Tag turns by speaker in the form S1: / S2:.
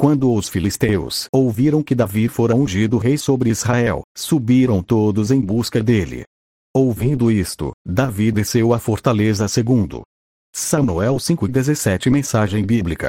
S1: Quando os filisteus ouviram que Davi fora ungido rei sobre Israel, subiram todos em busca dele. Ouvindo isto, Davi desceu à fortaleza segundo. Samuel 5:17 Mensagem bíblica